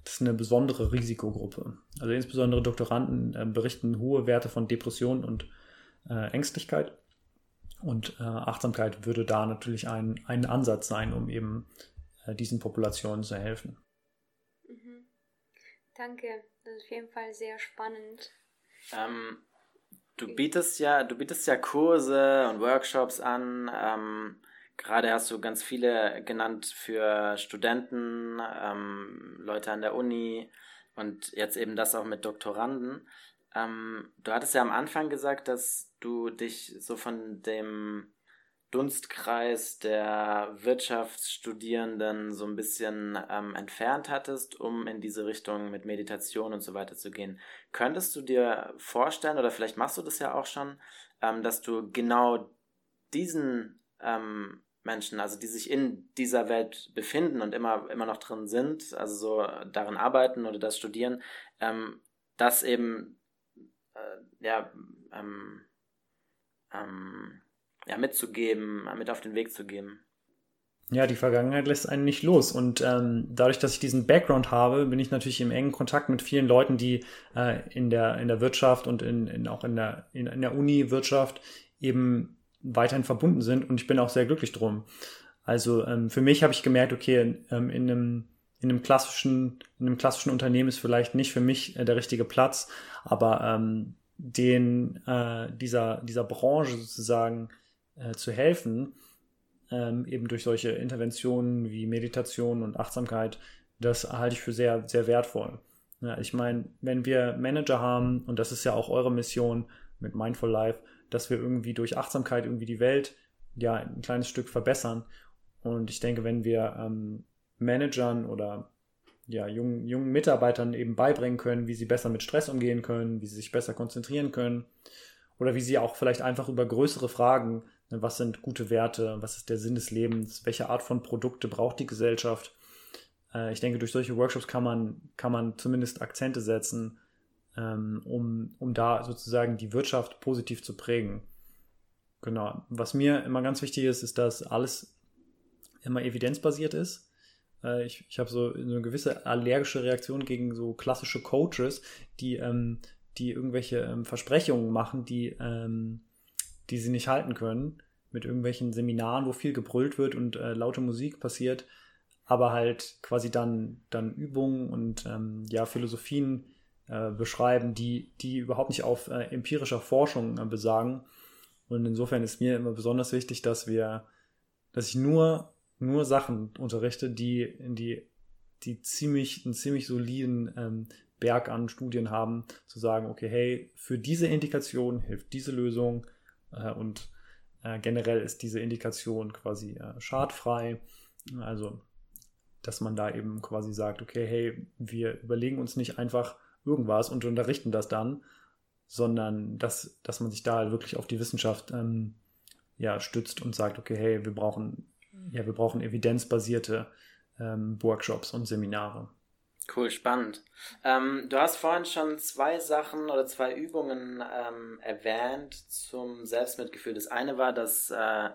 das ist eine besondere Risikogruppe. Also insbesondere Doktoranden äh, berichten hohe Werte von Depressionen und äh, Ängstlichkeit. Und äh, Achtsamkeit würde da natürlich ein, ein Ansatz sein, um eben äh, diesen Populationen zu helfen. Mhm. Danke, das ist auf jeden Fall sehr spannend. Ähm, du bietest ja, du bietest ja Kurse und Workshops an. Ähm, gerade hast du ganz viele genannt für Studenten, ähm, Leute an der Uni und jetzt eben das auch mit Doktoranden. Ähm, du hattest ja am Anfang gesagt, dass du dich so von dem Dunstkreis der Wirtschaftsstudierenden so ein bisschen ähm, entfernt hattest, um in diese Richtung mit Meditation und so weiter zu gehen. Könntest du dir vorstellen, oder vielleicht machst du das ja auch schon, ähm, dass du genau diesen ähm, Menschen, also die sich in dieser Welt befinden und immer, immer noch drin sind, also so darin arbeiten oder das studieren, ähm, das eben ja, ähm, ähm, ja, mitzugeben, mit auf den Weg zu geben. Ja, die Vergangenheit lässt einen nicht los. Und ähm, dadurch, dass ich diesen Background habe, bin ich natürlich im engen Kontakt mit vielen Leuten, die äh, in, der, in der Wirtschaft und in, in auch in der, in, in der Uni-Wirtschaft eben weiterhin verbunden sind. Und ich bin auch sehr glücklich drum. Also ähm, für mich habe ich gemerkt, okay, ähm, in einem in einem klassischen, in einem klassischen Unternehmen ist vielleicht nicht für mich äh, der richtige Platz, aber ähm, den äh, dieser dieser Branche sozusagen äh, zu helfen, ähm, eben durch solche Interventionen wie Meditation und Achtsamkeit, das halte ich für sehr sehr wertvoll. Ja, ich meine, wenn wir Manager haben und das ist ja auch eure Mission mit Mindful Life, dass wir irgendwie durch Achtsamkeit irgendwie die Welt ja ein kleines Stück verbessern. Und ich denke, wenn wir ähm, Managern oder ja, jungen, jungen Mitarbeitern eben beibringen können, wie sie besser mit Stress umgehen können, wie sie sich besser konzentrieren können oder wie sie auch vielleicht einfach über größere Fragen, ne, was sind gute Werte, was ist der Sinn des Lebens, welche Art von Produkte braucht die Gesellschaft. Äh, ich denke, durch solche Workshops kann man, kann man zumindest Akzente setzen, ähm, um, um da sozusagen die Wirtschaft positiv zu prägen. Genau. Was mir immer ganz wichtig ist, ist, dass alles immer evidenzbasiert ist. Äh, ich ich habe so eine gewisse allergische Reaktion gegen so klassische Coaches, die, ähm, die irgendwelche ähm, Versprechungen machen, die, ähm, die sie nicht halten können. Mit irgendwelchen Seminaren, wo viel gebrüllt wird und äh, laute Musik passiert, aber halt quasi dann, dann Übungen und ähm, ja, Philosophien äh, beschreiben, die, die überhaupt nicht auf äh, empirischer Forschung äh, besagen. Und insofern ist mir immer besonders wichtig, dass wir, dass ich nur, nur Sachen unterrichte, die die, die ziemlich, einen ziemlich soliden ähm, Berg an Studien haben, zu sagen, okay, hey, für diese Indikation hilft diese Lösung äh, und äh, generell ist diese Indikation quasi äh, schadfrei. Also, dass man da eben quasi sagt, okay, hey, wir überlegen uns nicht einfach, irgendwas und unterrichten das dann, sondern dass, dass man sich da wirklich auf die Wissenschaft ähm, ja, stützt und sagt, okay, hey, wir brauchen, ja, wir brauchen evidenzbasierte ähm, Workshops und Seminare. Cool, spannend. Ähm, du hast vorhin schon zwei Sachen oder zwei Übungen ähm, erwähnt zum Selbstmitgefühl. Das eine war das äh,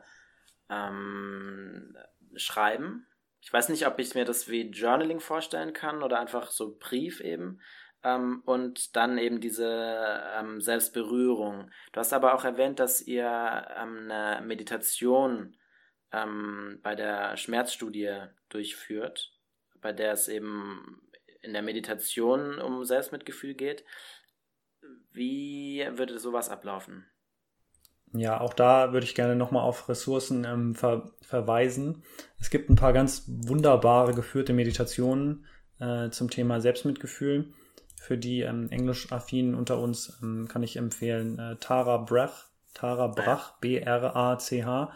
ähm, Schreiben. Ich weiß nicht, ob ich mir das wie Journaling vorstellen kann oder einfach so Brief eben. Ähm, und dann eben diese ähm, Selbstberührung. Du hast aber auch erwähnt, dass ihr ähm, eine Meditation bei der Schmerzstudie durchführt, bei der es eben in der Meditation um Selbstmitgefühl geht. Wie würde sowas ablaufen? Ja, auch da würde ich gerne nochmal auf Ressourcen ähm, ver verweisen. Es gibt ein paar ganz wunderbare geführte Meditationen äh, zum Thema Selbstmitgefühl. Für die ähm, englisch-affinen unter uns ähm, kann ich empfehlen äh, Tara Brach, Tara Brach, B-R-A-C-H,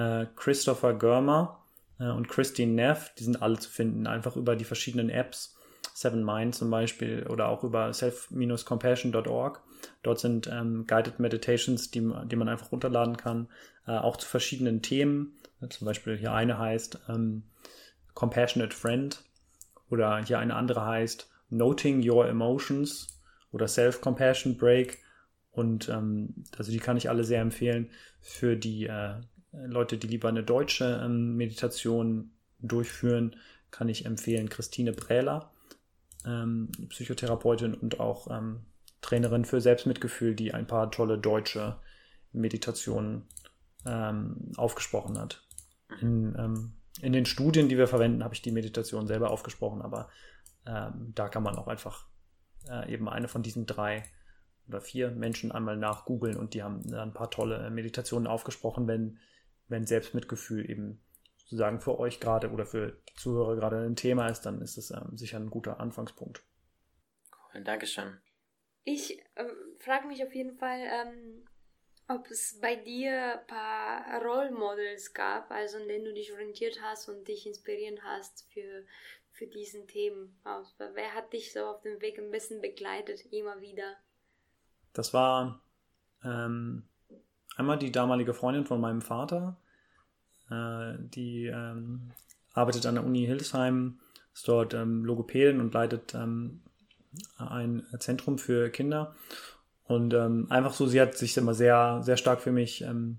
äh, Christopher Görmer äh, und Christine Neff. Die sind alle zu finden, einfach über die verschiedenen Apps. Seven Mind zum Beispiel oder auch über self-compassion.org. Dort sind ähm, Guided Meditations, die, die man einfach runterladen kann, äh, auch zu verschiedenen Themen. Zum Beispiel hier eine heißt ähm, Compassionate Friend oder hier eine andere heißt Noting Your Emotions oder Self-Compassion Break. Und ähm, also die kann ich alle sehr empfehlen für die äh, Leute, die lieber eine deutsche ähm, Meditation durchführen, kann ich empfehlen Christine Brähler, ähm, Psychotherapeutin und auch ähm, Trainerin für Selbstmitgefühl, die ein paar tolle deutsche Meditationen aufgesprochen hat. In, in, den Studien, die wir verwenden, habe ich die Meditation selber aufgesprochen, aber ähm, da kann man auch einfach äh, eben eine von diesen drei oder vier Menschen einmal nachgoogeln und die haben ein paar tolle Meditationen aufgesprochen, wenn, wenn Selbstmitgefühl eben sozusagen für euch gerade oder für die Zuhörer gerade ein Thema ist, dann ist es ähm, sicher ein guter Anfangspunkt. Cool, Dankeschön. Ich ähm, frage mich auf jeden Fall, ähm, ob es bei dir ein paar Role Models gab, also in denen du dich orientiert hast und dich inspirieren hast für, für diesen Themen. Also, wer hat dich so auf dem Weg ein bisschen begleitet, immer wieder? Das war ähm, einmal die damalige Freundin von meinem Vater, äh, die ähm, arbeitet an der Uni Hildesheim, ist dort ähm, Logopädin und leitet ähm, ein Zentrum für Kinder. Und ähm, einfach so, sie hat sich immer sehr, sehr stark für mich ähm,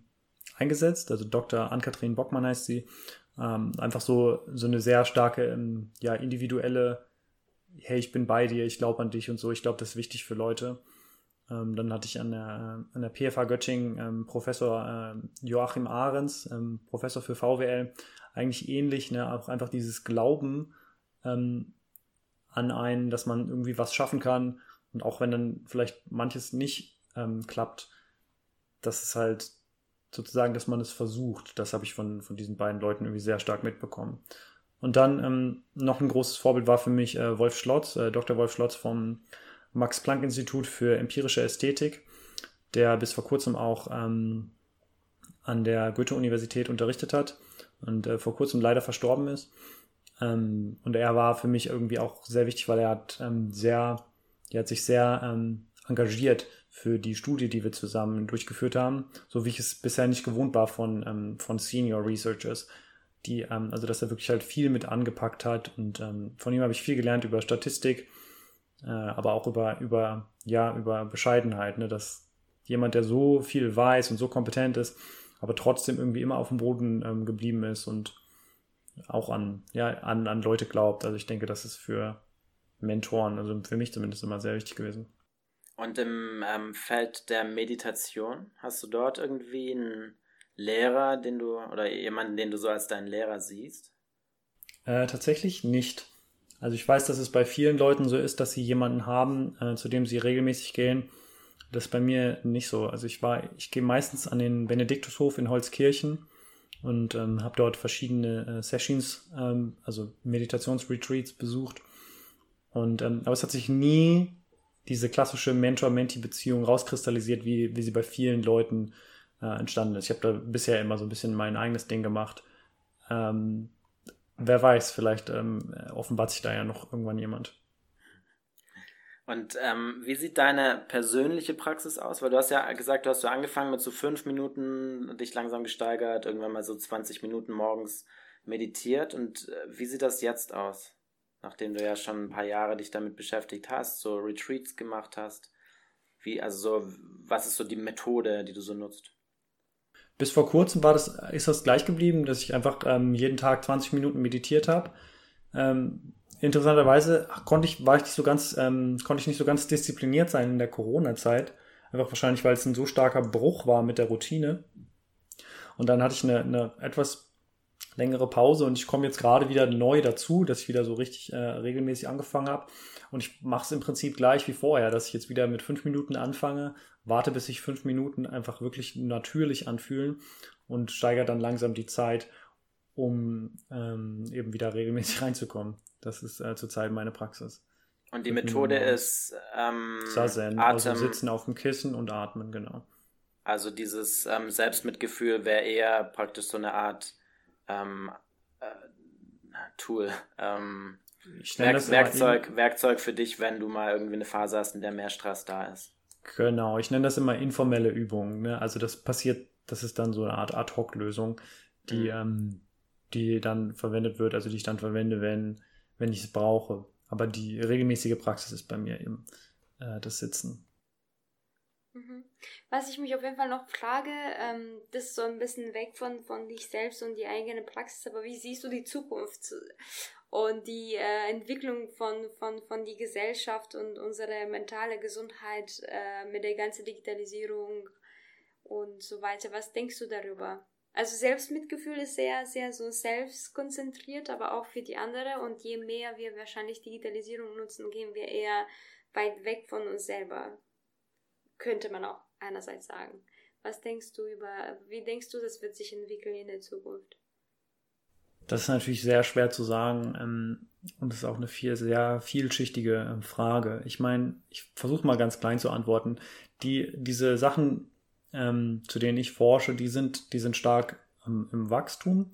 eingesetzt. Also Dr. Ann-Kathrin Bockmann heißt sie. Ähm, einfach so, so eine sehr starke, ähm, ja, individuelle, hey, ich bin bei dir, ich glaube an dich und so. Ich glaube, das ist wichtig für Leute. Ähm, dann hatte ich an der, an der PFA Göttingen ähm, Professor äh, Joachim Ahrens, ähm, Professor für VWL, eigentlich ähnlich, ne? auch einfach dieses Glauben, ähm, an einen, dass man irgendwie was schaffen kann. Und auch wenn dann vielleicht manches nicht ähm, klappt, dass es halt sozusagen, dass man es versucht. Das habe ich von, von diesen beiden Leuten irgendwie sehr stark mitbekommen. Und dann ähm, noch ein großes Vorbild war für mich äh, Wolf Schlotz, äh, Dr. Wolf Schlotz vom Max-Planck-Institut für empirische Ästhetik, der bis vor kurzem auch ähm, an der Goethe-Universität unterrichtet hat und äh, vor kurzem leider verstorben ist. Ähm, und er war für mich irgendwie auch sehr wichtig, weil er hat ähm, sehr, er hat sich sehr ähm, engagiert für die Studie, die wir zusammen durchgeführt haben, so wie ich es bisher nicht gewohnt war von, ähm, von Senior Researchers, die, ähm, also dass er wirklich halt viel mit angepackt hat und ähm, von ihm habe ich viel gelernt über Statistik, äh, aber auch über, über, ja, über Bescheidenheit, ne, dass jemand, der so viel weiß und so kompetent ist, aber trotzdem irgendwie immer auf dem Boden ähm, geblieben ist und auch an, ja, an, an Leute glaubt. Also ich denke, das ist für Mentoren, also für mich zumindest immer sehr wichtig gewesen. Und im ähm, Feld der Meditation, hast du dort irgendwie einen Lehrer, den du, oder jemanden, den du so als deinen Lehrer siehst? Äh, tatsächlich nicht. Also ich weiß, dass es bei vielen Leuten so ist, dass sie jemanden haben, äh, zu dem sie regelmäßig gehen. Das ist bei mir nicht so. Also ich war, ich gehe meistens an den Benediktushof in Holzkirchen und ähm, habe dort verschiedene äh, Sessions, ähm, also Meditationsretreats besucht. Und ähm, aber es hat sich nie diese klassische Mentor-Mentee-Beziehung rauskristallisiert, wie, wie sie bei vielen Leuten äh, entstanden ist. Ich habe da bisher immer so ein bisschen mein eigenes Ding gemacht. Ähm, wer weiß, vielleicht ähm, offenbart sich da ja noch irgendwann jemand. Und ähm, wie sieht deine persönliche Praxis aus? Weil du hast ja gesagt, du hast so angefangen mit so fünf Minuten, dich langsam gesteigert, irgendwann mal so 20 Minuten morgens meditiert. Und äh, wie sieht das jetzt aus? nachdem du ja schon ein paar Jahre dich damit beschäftigt hast, so Retreats gemacht hast? Wie, also so, was ist so die Methode, die du so nutzt? Bis vor kurzem war das, ist das gleich geblieben, dass ich einfach ähm, jeden Tag 20 Minuten meditiert habe. Ähm, interessanterweise konnte ich, war ich nicht so ganz, ähm, konnte ich nicht so ganz diszipliniert sein in der Corona-Zeit. Einfach wahrscheinlich, weil es ein so starker Bruch war mit der Routine. Und dann hatte ich eine, eine etwas längere Pause und ich komme jetzt gerade wieder neu dazu, dass ich wieder so richtig äh, regelmäßig angefangen habe. Und ich mache es im Prinzip gleich wie vorher, dass ich jetzt wieder mit fünf Minuten anfange, warte, bis sich fünf Minuten einfach wirklich natürlich anfühlen und steigere dann langsam die Zeit, um ähm, eben wieder regelmäßig reinzukommen. Das ist äh, zurzeit meine Praxis. Und die Methode ist ähm, Zazen, also sitzen auf dem Kissen und atmen, genau. Also dieses ähm, Selbstmitgefühl wäre eher praktisch so eine Art ähm, äh, Tool, ähm, Werk Werkzeug, Werkzeug für dich, wenn du mal irgendwie eine Phase hast, in der mehr Stress da ist. Genau, ich nenne das immer informelle Übungen. Ne? Also das passiert, das ist dann so eine Art Ad-Hoc-Lösung, die, mhm. ähm, die dann verwendet wird, also die ich dann verwende, wenn, wenn ich es brauche. Aber die regelmäßige Praxis ist bei mir eben äh, das Sitzen. Mhm. Was ich mich auf jeden Fall noch frage, ähm, das ist so ein bisschen weg von, von dich selbst und die eigene Praxis, aber wie siehst du die Zukunft und die äh, Entwicklung von, von, von die Gesellschaft und unsere mentale Gesundheit äh, mit der ganzen Digitalisierung und so weiter? Was denkst du darüber? Also Selbstmitgefühl ist sehr, sehr so selbstkonzentriert, aber auch für die andere und je mehr wir wahrscheinlich Digitalisierung nutzen, gehen wir eher weit weg von uns selber könnte man auch einerseits sagen. Was denkst du über, wie denkst du, das wird sich entwickeln in der Zukunft? Das ist natürlich sehr schwer zu sagen ähm, und ist auch eine viel, sehr vielschichtige ähm, Frage. Ich meine, ich versuche mal ganz klein zu antworten. Die, diese Sachen, ähm, zu denen ich forsche, die sind, die sind stark ähm, im Wachstum.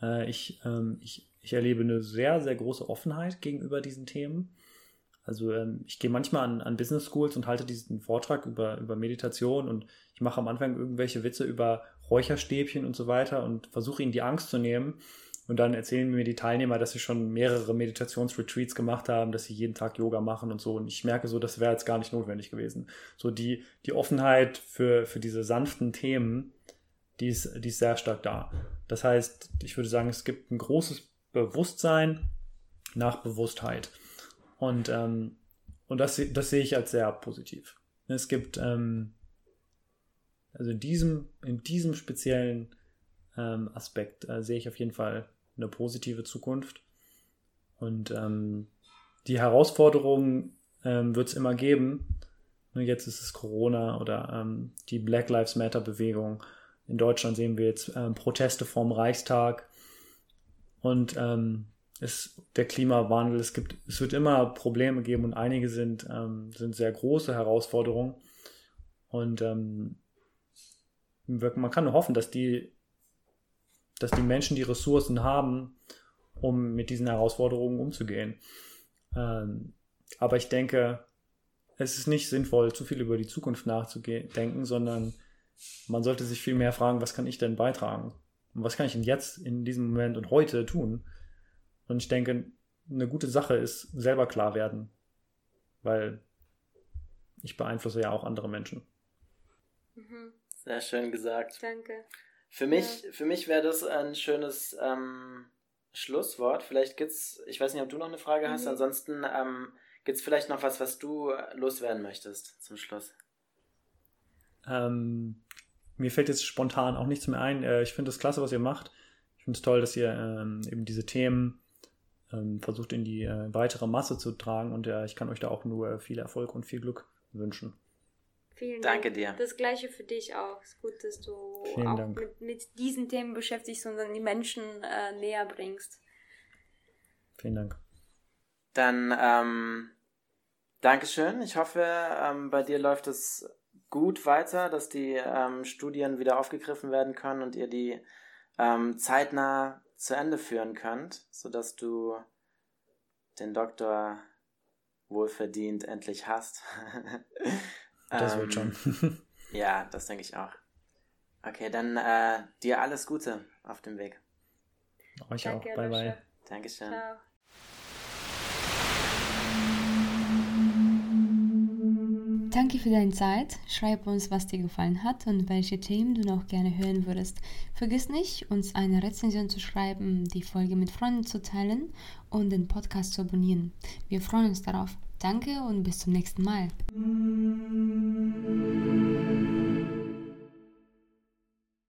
Äh, ich, ähm, ich, ich erlebe eine sehr, sehr große Offenheit gegenüber diesen Themen. Also ähm, ich gehe manchmal an, an Business Schools und halte diesen Vortrag über, über Meditation und ich mache am Anfang irgendwelche Witze über Räucherstäbchen und so weiter und versuche ihnen die Angst zu nehmen. Und dann erzählen mir die Teilnehmer, dass sie schon mehrere Meditationsretreats gemacht haben, dass sie jeden Tag Yoga machen und so. Und ich merke so, das wäre jetzt gar nicht notwendig gewesen. So die, die Offenheit für, für diese sanften Themen, die ist, die ist sehr stark da. Das heißt, ich würde sagen, es gibt ein großes Bewusstsein nach Bewusstheit. Und, ähm, und das, das sehe ich als sehr positiv. Es gibt, ähm, also in diesem, in diesem speziellen ähm, Aspekt äh, sehe ich auf jeden Fall eine positive Zukunft. Und ähm, die Herausforderungen ähm, wird es immer geben. Jetzt ist es Corona oder ähm, die Black Lives Matter Bewegung. In Deutschland sehen wir jetzt ähm, Proteste vorm Reichstag. Und ähm, ist der Klimawandel, es gibt, es wird immer Probleme geben und einige sind, ähm, sind sehr große Herausforderungen. Und ähm, man kann nur hoffen, dass die, dass die Menschen die Ressourcen haben, um mit diesen Herausforderungen umzugehen. Ähm, aber ich denke, es ist nicht sinnvoll, zu viel über die Zukunft nachzudenken, sondern man sollte sich viel mehr fragen, was kann ich denn beitragen? Und was kann ich denn jetzt in diesem Moment und heute tun, und ich denke, eine gute Sache ist selber klar werden, weil ich beeinflusse ja auch andere Menschen. Mhm. Sehr schön gesagt. Danke. Für mich, ja. mich wäre das ein schönes ähm, Schlusswort. Vielleicht gibt's, ich weiß nicht, ob du noch eine Frage hast, mhm. ansonsten ähm, gibt es vielleicht noch was, was du loswerden möchtest zum Schluss. Ähm, mir fällt jetzt spontan auch nichts mehr ein. Äh, ich finde es klasse, was ihr macht. Ich finde es toll, dass ihr ähm, eben diese Themen ähm, versucht in die äh, weitere Masse zu tragen und äh, ich kann euch da auch nur viel Erfolg und viel Glück wünschen. Vielen Dank. Danke dir. Das gleiche für dich auch. Es ist gut, dass du Vielen auch Dank. Mit, mit, diesen Themen beschäftigst und dann die Menschen äh, näher bringst. Vielen Dank. Dann ähm, Dankeschön. Ich hoffe, ähm, bei dir läuft es gut weiter, dass die ähm, Studien wieder aufgegriffen werden können und ihr die ähm, zeitnah zu Ende führen könnt, sodass du den Doktor wohlverdient endlich hast. Das ähm, wird schon. Ähm, ja, das denke ich auch. Okay, dann äh, dir alles Gute auf dem Weg. Euch Danke, auch. Bye, Lucia. bye. Dankeschön. Ciao. Danke für deine Zeit. Schreib uns, was dir gefallen hat und welche Themen du noch gerne hören würdest. Vergiss nicht, uns eine Rezension zu schreiben, die Folge mit Freunden zu teilen und den Podcast zu abonnieren. Wir freuen uns darauf. Danke und bis zum nächsten Mal.